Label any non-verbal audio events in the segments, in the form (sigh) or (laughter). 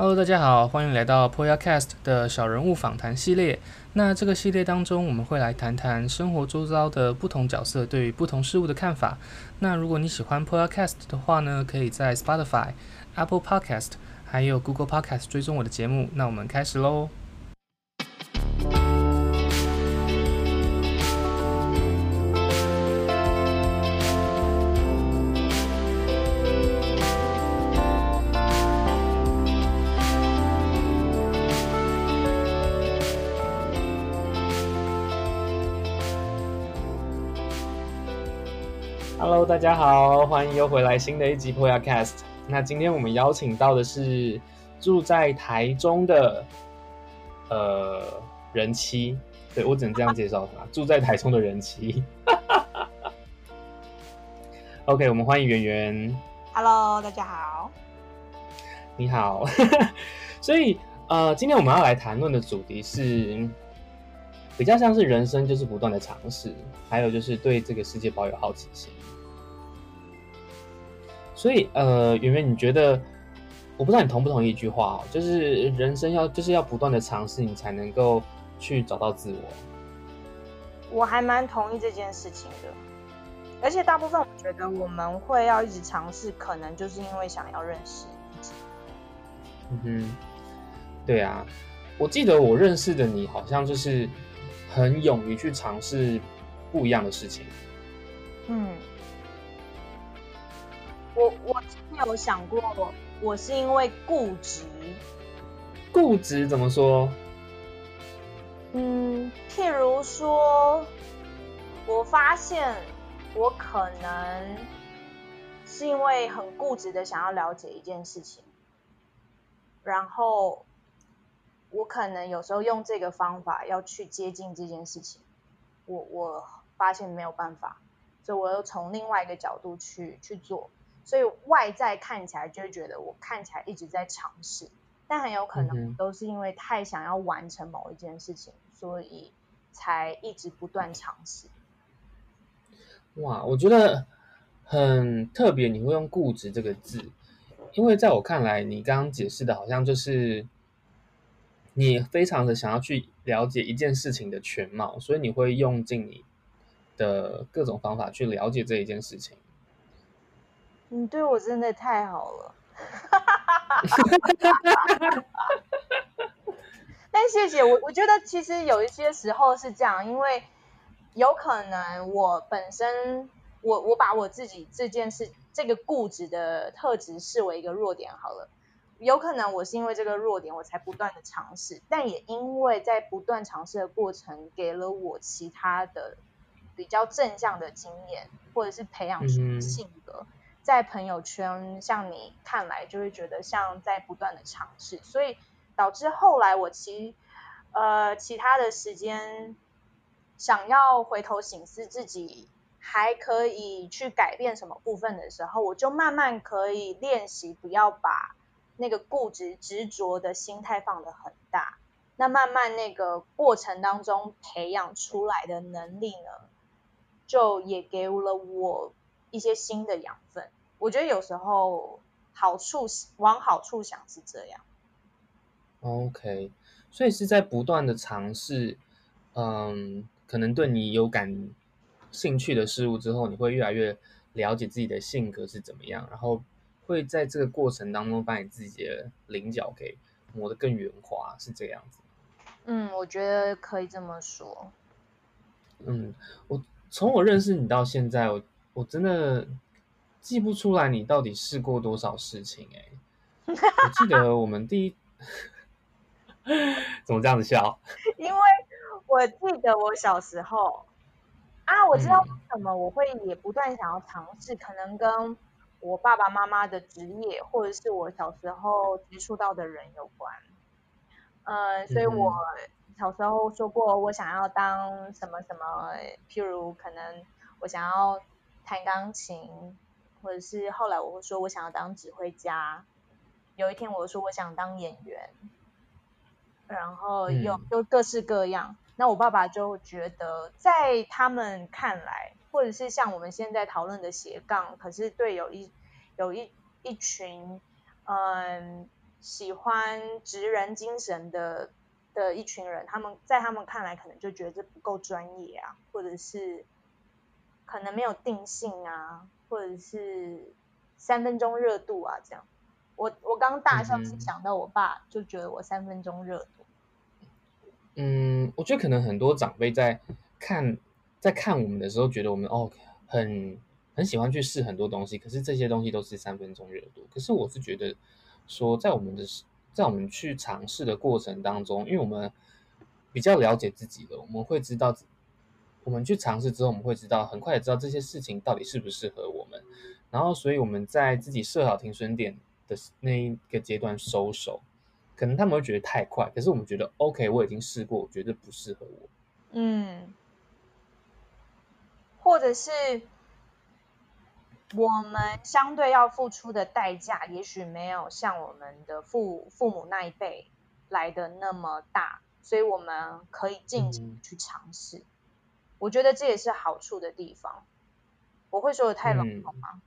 Hello，大家好，欢迎来到 Poyacast 的小人物访谈系列。那这个系列当中，我们会来谈谈生活周遭的不同角色对于不同事物的看法。那如果你喜欢 Poyacast 的话呢，可以在 Spotify、Apple Podcast 还有 Google Podcast 追踪我的节目。那我们开始喽。大家好，欢迎又回来新的一集 Podcast。那今天我们邀请到的是住在台中的呃人妻，对，我只能这样介绍他，住在台中的人妻。(laughs) OK，我们欢迎圆圆。Hello，大家好。你好。(laughs) 所以呃，今天我们要来谈论的主题是比较像是人生就是不断的尝试，还有就是对这个世界抱有好奇心。所以，呃，圆圆，你觉得，我不知道你同不同意一句话哦，就是人生要就是要不断的尝试，你才能够去找到自我。我还蛮同意这件事情的，而且大部分我觉得我们会要一直尝试，可能就是因为想要认识自己。嗯哼，对啊，我记得我认识的你好像就是很勇于去尝试不一样的事情。嗯。我我真有想过，我是因为固执。固执怎么说？嗯，譬如说，我发现我可能是因为很固执的想要了解一件事情，然后我可能有时候用这个方法要去接近这件事情，我我发现没有办法，所以我又从另外一个角度去去做。所以外在看起来就会觉得我看起来一直在尝试，但很有可能都是因为太想要完成某一件事情，所以才一直不断尝试。哇，我觉得很特别，你会用“固执”这个字，因为在我看来，你刚刚解释的好像就是你非常的想要去了解一件事情的全貌，所以你会用尽你的各种方法去了解这一件事情。你对我真的太好了，(laughs) 但谢谢我。我觉得其实有一些时候是这样，因为有可能我本身，我我把我自己这件事这个固执的特质视为一个弱点好了。有可能我是因为这个弱点，我才不断的尝试，但也因为在不断尝试的过程，给了我其他的比较正向的经验，或者是培养出性格。嗯在朋友圈，像你看来就会觉得像在不断的尝试，所以导致后来我其呃其他的时间想要回头省思自己还可以去改变什么部分的时候，我就慢慢可以练习不要把那个固执执着的心态放得很大。那慢慢那个过程当中培养出来的能力呢，就也给了我一些新的养分。我觉得有时候好处往好处想是这样。OK，所以是在不断的尝试，嗯，可能对你有感兴趣的事物之后，你会越来越了解自己的性格是怎么样，然后会在这个过程当中把你自己的棱角给磨得更圆滑，是这样子。嗯，我觉得可以这么说。嗯，我从我认识你到现在，我我真的。记不出来你到底试过多少事情哎、欸，我记得我们第一，(laughs) 怎么这样子笑？因为我记得我小时候啊，我知道为什么我会也不断想要尝试，嗯、可能跟我爸爸妈妈的职业或者是我小时候接触到的人有关。嗯，所以我小时候说过我想要当什么什么，譬如可能我想要弹钢琴。或者是后来我会说，我想要当指挥家。有一天我说我想当演员，然后又又各式各样。那我爸爸就觉得，在他们看来，或者是像我们现在讨论的斜杠，可是对有一有一一群嗯喜欢职人精神的的一群人，他们在他们看来可能就觉得这不够专业啊，或者是可能没有定性啊，或者是三分钟热度啊这样。我我刚大笑是想到我爸就觉得我三分钟热度。嗯，我觉得可能很多长辈在看在看我们的时候，觉得我们哦很很喜欢去试很多东西，可是这些东西都是三分钟热度。可是我是觉得说，在我们的在我们去尝试的过程当中，因为我们比较了解自己了，我们会知道，我们去尝试之后，我们会知道很快的知道这些事情到底适不适合我们。然后，所以我们在自己设好停损点的那一个阶段收手，可能他们会觉得太快，可是我们觉得 OK，我已经试过，我觉得不适合我。嗯，或者是我们相对要付出的代价，也许没有像我们的父父母那一辈来的那么大，所以我们可以尽情去尝试。嗯、我觉得这也是好处的地方。我会说的太笼统吗？嗯、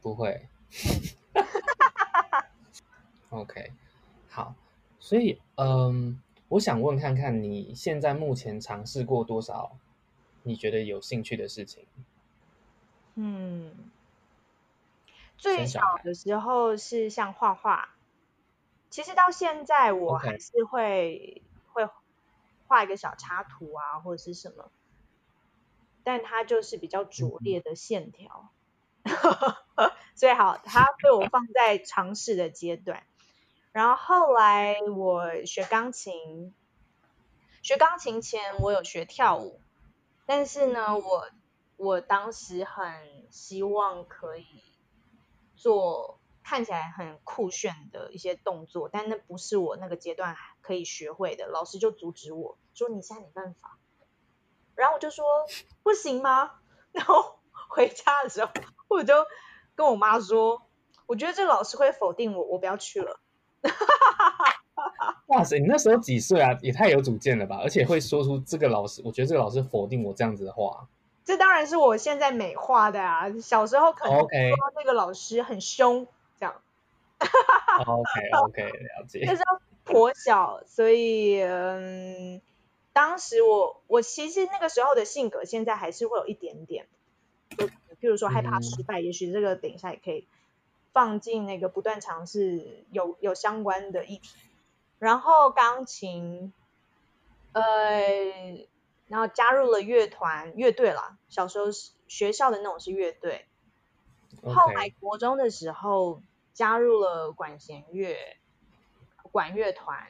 不会。OK，(laughs) 好，所以嗯，我想问看看你现在目前尝试过多少你觉得有兴趣的事情？嗯，最小的时候是像画画，其实到现在我还是会.会画一个小插图啊，或者是什么，但它就是比较拙劣的线条。嗯 (laughs) 所以好，它被我放在尝试的阶段。然后后来我学钢琴，学钢琴前我有学跳舞，但是呢，我我当时很希望可以做看起来很酷炫的一些动作，但那不是我那个阶段可以学会的，老师就阻止我说：“你现在没办法。”然后我就说：“不行吗？” (laughs) 然后回家的时候。我就跟我妈说，我觉得这老师会否定我，我不要去了。(laughs) 哇塞，你那时候几岁啊？也太有主见了吧！而且会说出这个老师，我觉得这个老师否定我这样子的话。这当然是我现在美化的啊，小时候可能说那个老师很凶，这样。OK OK，了解。那时候颇小，所以嗯，当时我我其实那个时候的性格，现在还是会有一点点。就譬如说害怕失败，嗯、也许这个等一下也可以放进那个不断尝试有有相关的议题。然后钢琴，呃，然后加入了乐团乐队啦。小时候学校的那种是乐队。后来国中的时候加入了管弦乐管乐团。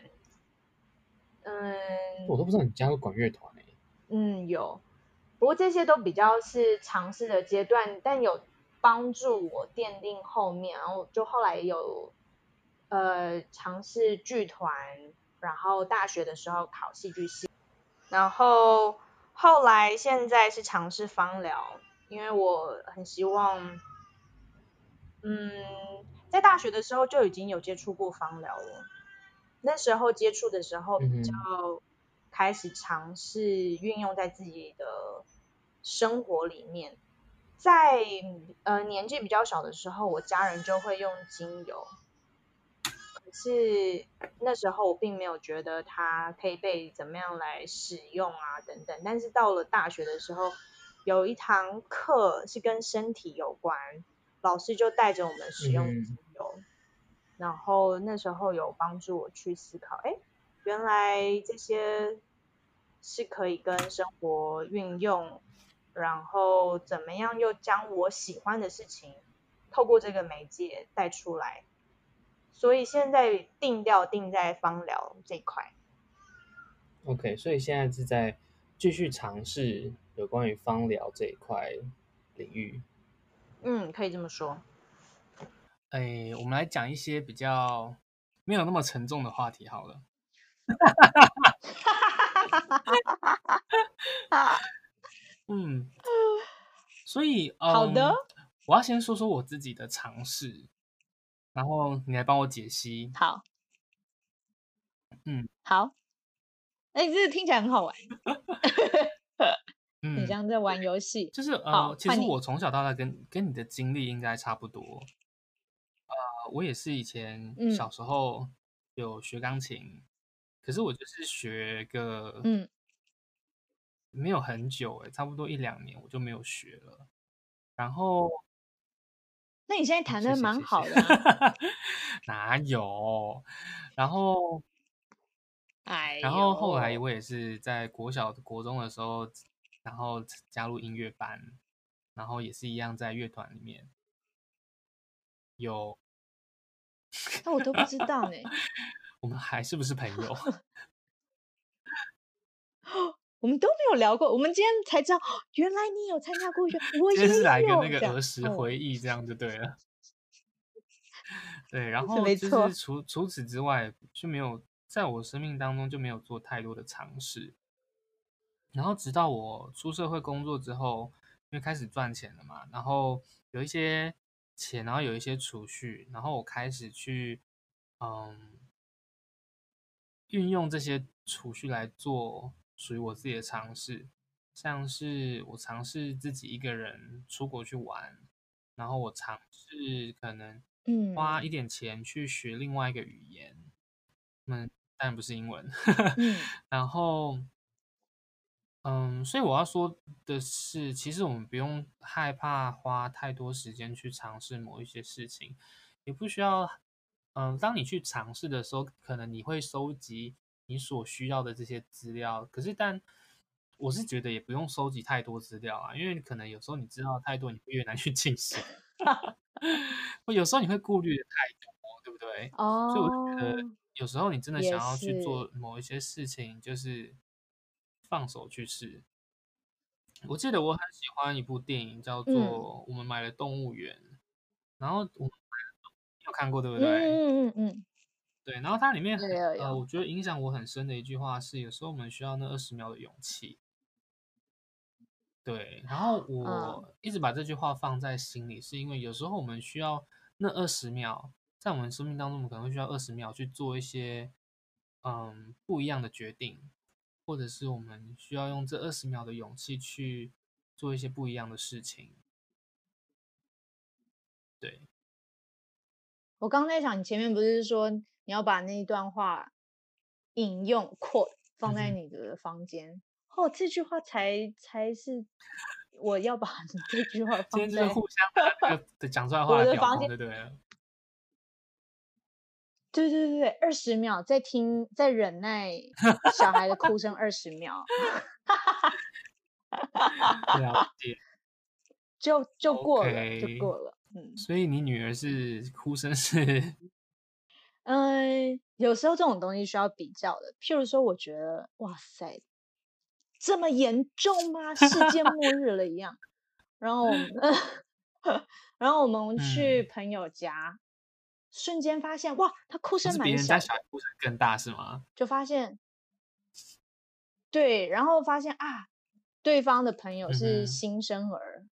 嗯，我都不知道你加入管乐团欸。嗯，有。不过这些都比较是尝试的阶段，但有帮助我奠定后面，然后就后来有呃尝试剧团，然后大学的时候考戏剧系，然后后来现在是尝试芳疗，因为我很希望，嗯，在大学的时候就已经有接触过芳疗了，那时候接触的时候比较开始尝试运用在自己的。生活里面，在呃年纪比较小的时候，我家人就会用精油，可是那时候我并没有觉得它可以被怎么样来使用啊等等。但是到了大学的时候，有一堂课是跟身体有关，老师就带着我们使用精油，嗯、然后那时候有帮助我去思考，哎，原来这些是可以跟生活运用。然后怎么样又将我喜欢的事情透过这个媒介带出来？所以现在定调定在芳疗这一块。OK，所以现在是在继续尝试有关于芳疗这一块领域。嗯，可以这么说。哎，我们来讲一些比较没有那么沉重的话题好了。嗯，所以，嗯、好的，我要先说说我自己的尝试，然后你来帮我解析。好，嗯，好，哎，这个听起来很好玩，嗯，你像在玩游戏，就是呃，其实我从小到大跟跟你的经历应该差不多，呃，我也是以前小时候有学钢琴，嗯、可是我就是学个嗯，没有很久哎，差不多一两年我就没有学了。然后，那你现在弹的蛮好的、(laughs) 哪有？然后，哎，然后后来我也是在国小、国中的时候，然后加入音乐班，然后也是一样在乐团里面有。那我都不知道呢。(laughs) 我们还是不是朋友？(laughs) 我们都没有聊过，我们今天才知道，原来你有参加过一个。我也是来个那个儿时回忆，这样就对了。(laughs) 对，然后就是除除此之外，就没有在我生命当中就没有做太多的尝试。然后直到我出社会工作之后，因为开始赚钱了嘛，然后有一些钱，然后有一些储蓄，然后我开始去嗯运用这些储蓄来做。属于我自己的尝试，像是我尝试自己一个人出国去玩，然后我尝试可能花一点钱去学另外一个语言，嗯，当然不是英文，嗯、(laughs) 然后，嗯，所以我要说的是，其实我们不用害怕花太多时间去尝试某一些事情，也不需要，嗯，当你去尝试的时候，可能你会收集。你所需要的这些资料，可是但我是觉得也不用收集太多资料啊，因为可能有时候你知道太多，你会越难去进行。我有时候你会顾虑的太多，对不对？哦。所以我就觉得有时候你真的想要去做某一些事情，就是放手去试。我记得我很喜欢一部电影，叫做《我们买了动物园》，嗯，然后我们有看过对不对？嗯嗯嗯。嗯对，然后它里面很呃，我觉得影响我很深的一句话是：有时候我们需要那二十秒的勇气。对，然后我一直把这句话放在心里，是因为有时候我们需要那二十秒，在我们生命当中，我们可能会需要二十秒去做一些嗯不一样的决定，或者是我们需要用这二十秒的勇气去做一些不一样的事情。对，我刚在想，你前面不是说？你要把那一段话引用 quote 放在你的房间，嗯、哦，这句话才才是我要把 (laughs) 这句话放在互相的 (laughs) 讲出来话的房间，对对对，对对对对，二十秒再听，再忍耐 (laughs) 小孩的哭声二十秒，(laughs) 了解，就就过了，okay, 就过了，嗯，所以你女儿是哭声是。(laughs) 嗯，有时候这种东西需要比较的。譬如说，我觉得哇塞，这么严重吗？世界末日了一样。然后我们，然后我们去朋友家，嗯、瞬间发现哇，他哭声蛮小。别人家小孩哭声更大是吗？就发现，对，然后发现啊，对方的朋友是新生儿，嗯、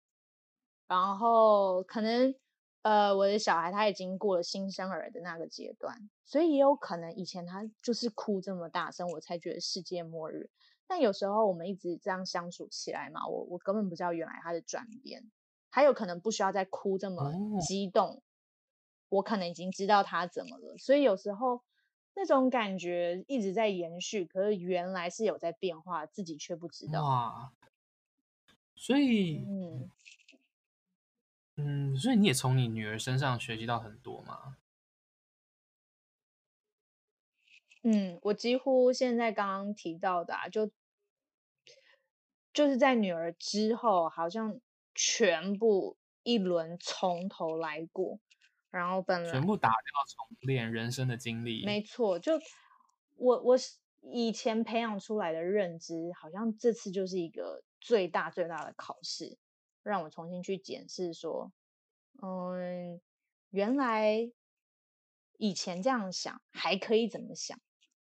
然后可能。呃，我的小孩他已经过了新生儿的那个阶段，所以也有可能以前他就是哭这么大声，我才觉得世界末日。但有时候我们一直这样相处起来嘛，我我根本不知道原来他的转变，还有可能不需要再哭这么激动，哦，我可能已经知道他怎么了。所以有时候那种感觉一直在延续，可是原来是有在变化，自己却不知道。哇，所以嗯。嗯，所以你也从你女儿身上学习到很多吗？嗯，我几乎现在刚刚提到的啊，就就是在女儿之后，好像全部一轮从头来过，然后本来全部打掉重练人生的经历。没错，就我我以前培养出来的认知，好像这次就是一个最大最大的考试。让我重新去检视，说，嗯，原来以前这样想还可以怎么想，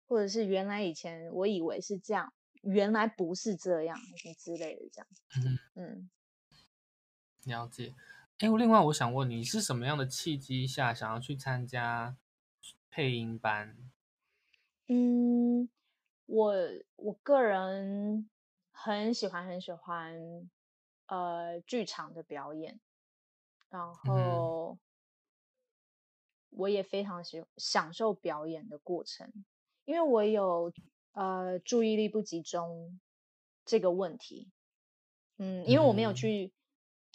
或者是原来以前我以为是这样，原来不是这样，什么之类的这样。嗯嗯，了解。哎，我另外我想问你，是什么样的契机下想要去参加配音班？嗯，我我个人很喜欢很喜欢。呃，剧场的表演，然后我也非常喜享受表演的过程，因为我有呃注意力不集中这个问题。嗯，因为我没有去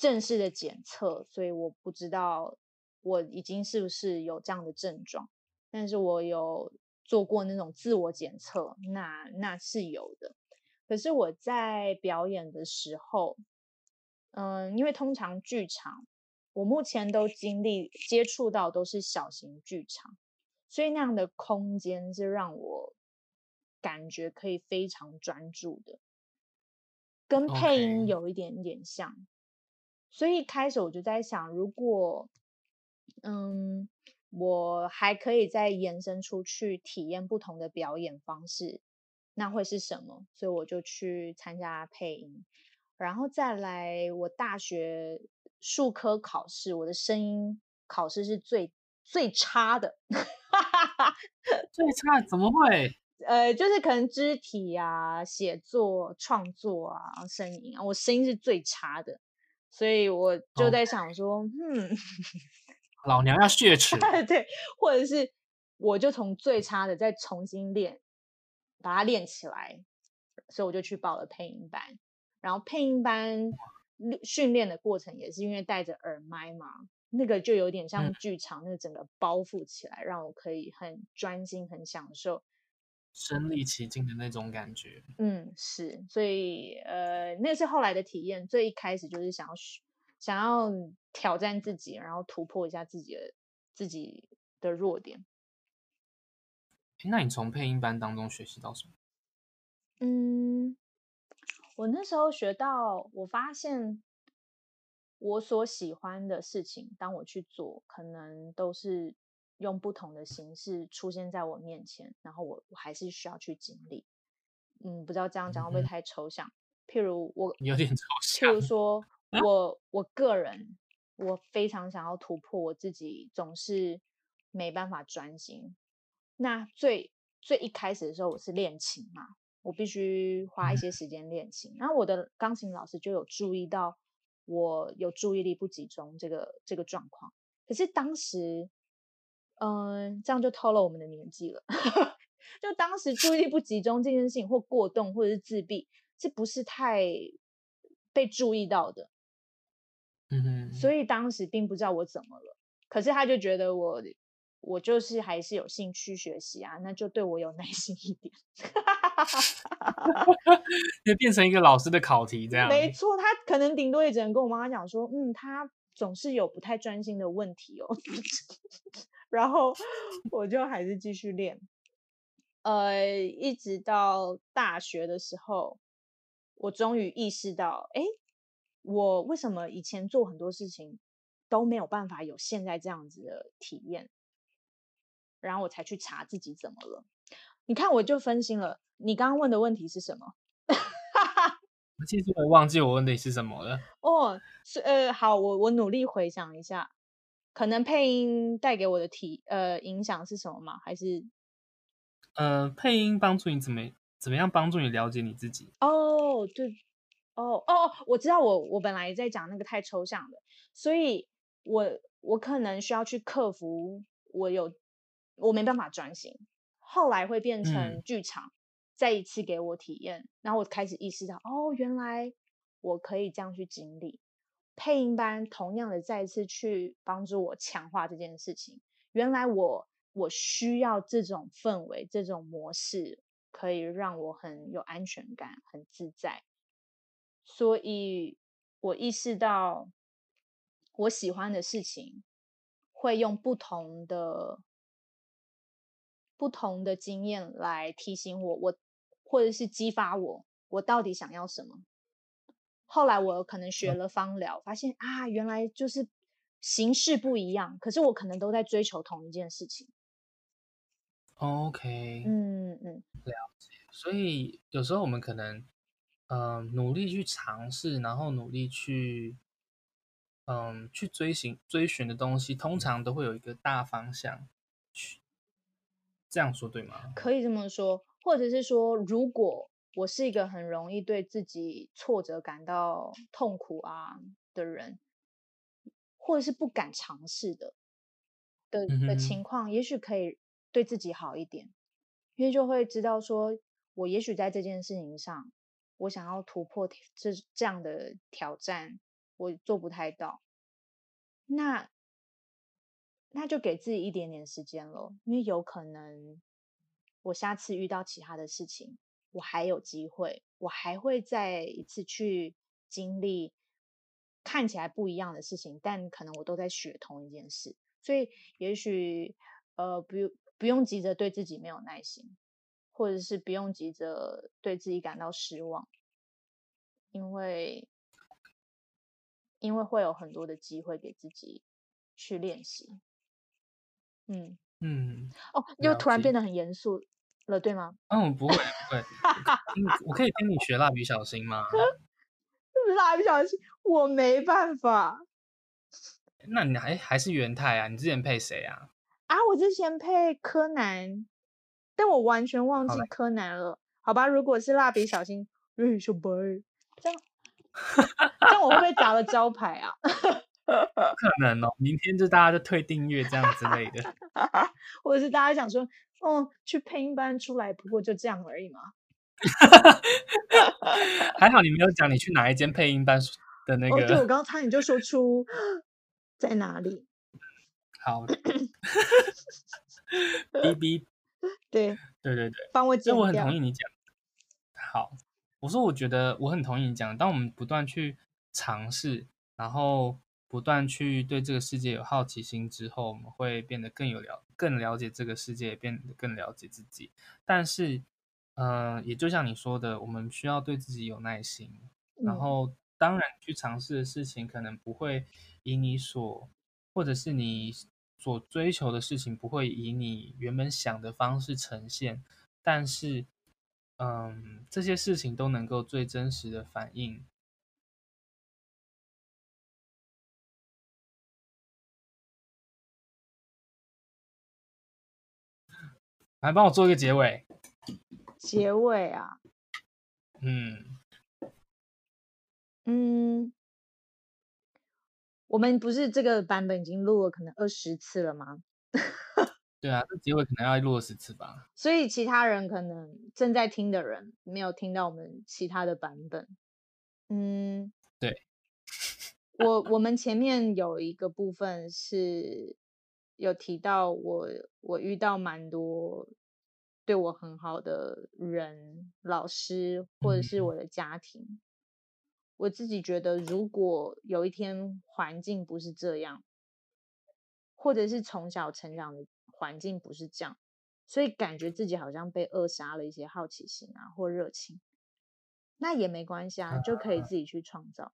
正式的检测，所以我不知道我已经是不是有这样的症状。但是我有做过那种自我检测，那那是有的。可是我在表演的时候，嗯，因为通常剧场，我目前都经历接触到都是小型剧场，所以那样的空间是让我感觉可以非常专注的，跟配音有一点点像。Okay. 所以一开始我就在想，如果嗯，我还可以再延伸出去体验不同的表演方式，那会是什么？所以我就去参加配音，然后再来我大学。术科考试，我的声音考试是最最差的，(laughs) 最差怎么会？(laughs) 呃，就是可能肢体啊、写作、创作啊、声音啊，我声音是最差的，所以我就在想说，哦、嗯，老娘要血 (laughs) 耻，对，或者是我就从最差的再重新练，把它练起来，所以我就去报了配音班，然后配音班。训练的过程也是因为戴着耳麦嘛，那个就有点像剧场，那个整个包覆起来，嗯、让我可以很专心、很享受身临其境的那种感觉。嗯，是，所以呃，那是后来的体验。最一开始就是想要想要挑战自己，然后突破一下自己的自己的弱点。那你从配音班当中学习到什么？嗯。我那时候学到，我发现我所喜欢的事情，当我去做，可能都是用不同的形式出现在我面前，然后我我还是需要去经历。嗯，不知道这样讲会不会太抽象？嗯、譬如我有点抽象。譬如说 (laughs) 我我个人，我非常想要突破我自己，总是没办法专心。那最最一开始的时候，我是练琴嘛。我必须花一些时间练琴，然后我的钢琴老师就有注意到我有注意力不集中这个这个状况。可是当时，嗯，这样就透露我们的年纪了。(laughs) 就当时注意力不集中这件事情，或过动，或者是自闭，这不是太被注意到的。所以当时并不知道我怎么了，可是他就觉得我。我就是还是有兴趣学习啊，那就对我有耐心一点，(laughs) 就变成一个老师的考题这样。没错，他可能顶多也只能跟我妈妈讲说，嗯，他总是有不太专心的问题哦。(laughs) 然后 (laughs) 我就还是继续练，呃，一直到大学的时候，我终于意识到，哎，我为什么以前做很多事情都没有办法有现在这样子的体验？然后我才去查自己怎么了。你看，我就分心了。你刚刚问的问题是什么？(laughs) 我其实我忘记我问的是什么了。哦，是呃，好，我我努力回想一下，可能配音带给我的体呃影响是什么吗？还是呃，配音帮助你怎么怎么样帮助你了解你自己？哦，对，哦哦，我知道我，我我本来在讲那个太抽象的，所以我我可能需要去克服我有。我没办法专心，后来会变成剧场，嗯、再一次给我体验，然后我开始意识到，哦，原来我可以这样去经历。配音班同样的再次去帮助我强化这件事情。原来我我需要这种氛围，这种模式可以让我很有安全感，很自在。所以我意识到我喜欢的事情会用不同的。不同的经验来提醒我，我或者是激发我，我到底想要什么？后来我可能学了芳疗，发现啊，原来就是形式不一样，可是我可能都在追求同一件事情。OK，嗯嗯，了解。所以有时候我们可能，呃，努力去尝试，然后努力去，嗯，去追寻追寻的东西，通常都会有一个大方向去。这样说对吗？可以这么说，或者是说，如果我是一个很容易对自己挫折感到痛苦啊的人，或者是不敢尝试的，的的情况，也许可以对自己好一点，因为就会知道说，我也许在这件事情上，我想要突破这这样的挑战，我做不太到，那那就给自己一点点时间了，因为有可能我下次遇到其他的事情，我还有机会，我还会再一次去经历。看起来不一样的事情，但可能我都在学同一件事，所以也许呃，不用不用急着对自己没有耐心，或者是不用急着对自己感到失望，因为因为会有很多的机会给自己去练习。嗯嗯，哦，又突然变得很严肃了，对吗？嗯，不会不会，我可以跟你学蜡笔小新吗？(laughs) 蜡笔小新，我没办法。那你还还是元太啊？你之前配谁啊？啊，我之前配柯南，但我完全忘记柯南了。好，好吧，如果是蜡笔小新，哎，小白，这样，这样我会不会砸了招牌啊？(laughs) 不可能哦，明天就大家就退订阅这样之类的，(laughs) 或者是大家想说，哦，去配音班出来，不过就这样而已嘛。(laughs) 还好你没有讲你去哪一间配音班的那个。哦，对，我刚刚差点就说出在哪里。好。哔哔。(laughs) 对对对对，帮我剪掉。我很同意你讲。好，我说我觉得我很同意你讲，当我们不断去尝试，然后不断去对这个世界有好奇心之后，我们会变得更有了更了解这个世界，变得更了解自己。但是。嗯、呃，也就像你说的，我们需要对自己有耐心。嗯、然后，当然去尝试的事情，可能不会以你所，或者是你所追求的事情，不会以你原本想的方式呈现。但是，嗯，这些事情都能够最真实的反映。来，帮我做一个结尾。结尾啊，嗯嗯，我们不是这个版本已经录了可能二十次了吗？(laughs) 对啊，这结尾可能要录二十次吧。所以其他人可能正在听的人没有听到我们其他的版本。嗯，对，我我们前面有一个部分是有提到我我遇到蛮多。对我很好的人、老师，或者是我的家庭，嗯、我自己觉得，如果有一天环境不是这样，或者是从小成长的环境不是这样，所以感觉自己好像被扼杀了一些好奇心啊或热情，那也没关系啊，就可以自己去创造。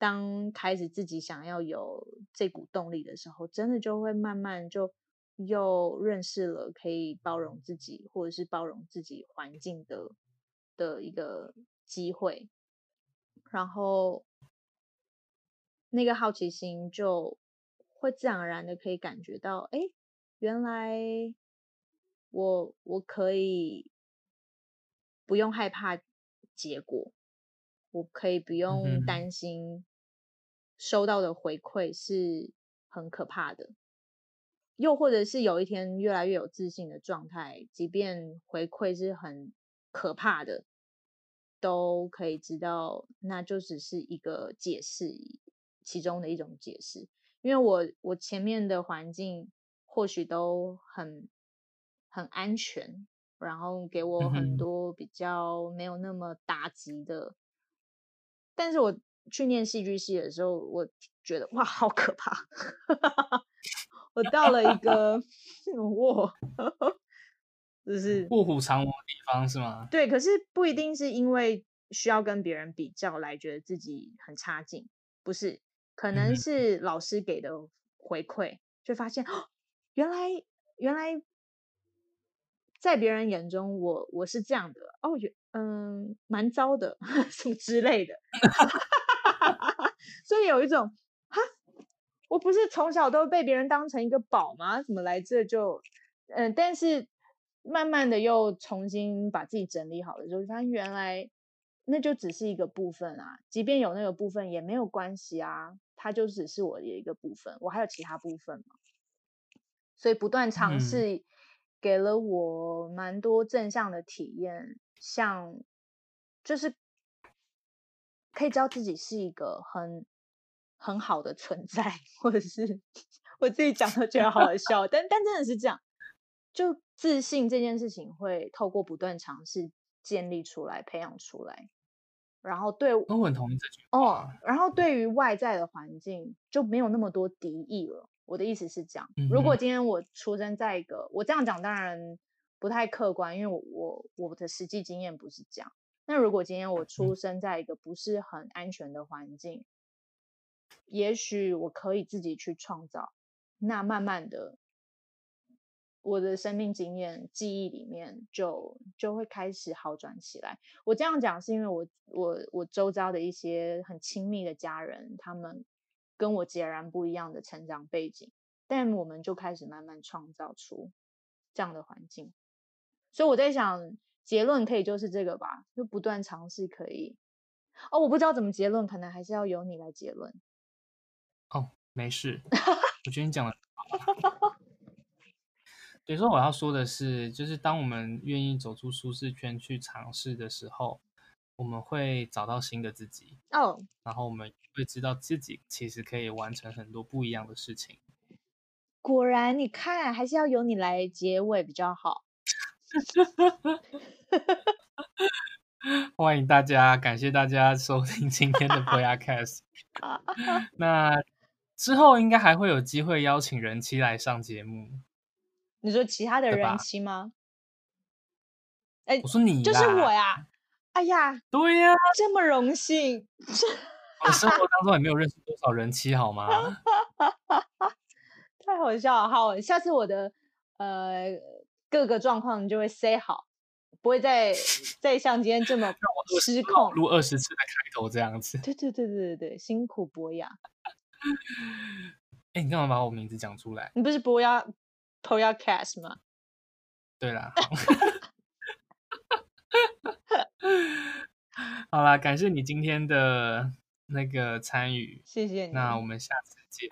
当开始自己想要有这股动力的时候，真的就会慢慢就。又认识了可以包容自己，或者是包容自己环境的的一个机会，然后那个好奇心就会自然而然的可以感觉到，哎，原来我我可以不用害怕结果，我可以不用担心收到的回馈是很可怕的。又或者是有一天越来越有自信的状态，即便回馈是很可怕的，都可以知道，那就只是一个解释，其中的一种解释。因为我我前面的环境或许都很很安全，然后给我很多比较没有那么打击的，嗯、但是我去念戏剧系的时候，我觉得哇，好可怕。我到了一个卧，就是卧虎藏龙的地方，是吗？对，可是不一定是因为需要跟别人比较来觉得自己很差劲，不是，可能是老师给的回馈，嗯、就发现哦，原来原来在别人眼中我我是这样的哦，嗯，蛮糟的 (laughs) 什么之类的，所以有一种哈。我不是从小都被别人当成一个宝吗？怎么来这就，嗯，但是慢慢的又重新把自己整理好了，就发现原来那就只是一个部分啊，即便有那个部分也没有关系啊，它就只是我的一个部分，我还有其他部分嘛。所以不断尝试给了我蛮多正向的体验，嗯、像就是可以知道自己是一个很很好的存在，(laughs) 或者是我自己讲都觉得好好笑，(laughs) 但但真的是这样，就自信这件事情会透过不断尝试建立出来、培养出来。然后对，我很同意这句哦。然后对于外在的环境就没有那么多敌意了。我的意思是这样，嗯、哼如果今天我出生在一个，我这样讲当然不太客观，因为我我我的实际经验不是这样。那如果今天我出生在一个不是很安全的环境，嗯、也许我可以自己去创造。那慢慢的。我的生命经验、记忆里面就就会开始好转起来。我这样讲是因为我我我周遭的一些很亲密的家人，他们跟我截然不一样的成长背景，但我们就开始慢慢创造出这样的环境。所以我在想，结论可以就是这个吧，就不断尝试可以。哦，我不知道怎么结论，可能还是要由你来结论。哦，没事，我觉得你讲的。所以说我要说的是，就是当我们愿意走出舒适圈去尝试的时候，我们会找到新的自己哦。Oh. 然后我们会知道自己其实可以完成很多不一样的事情。果然，你看还是要由你来结尾比较好。(laughs) 欢迎大家，感谢大家收听今天的 Podcast。(laughs) (laughs) 那之后应该还会有机会邀请人妻来上节目。你说其他的人妻吗？哎我说你，就是我呀！哎呀，对呀，这么荣幸。我生活当中也没有认识多少人妻，好吗？太好笑了！好，下次我的呃各个状况你就会 say 好，不会再 (laughs) 再像今天这么失控，录二十次的开头这样子。对对对对对，辛苦博雅。(laughs) 哎，你干嘛把我名字讲出来？你不是博雅？Podcast 吗？对啦，(laughs) 好啦，感谢你今天的那个参与，谢谢你。那我们下次见。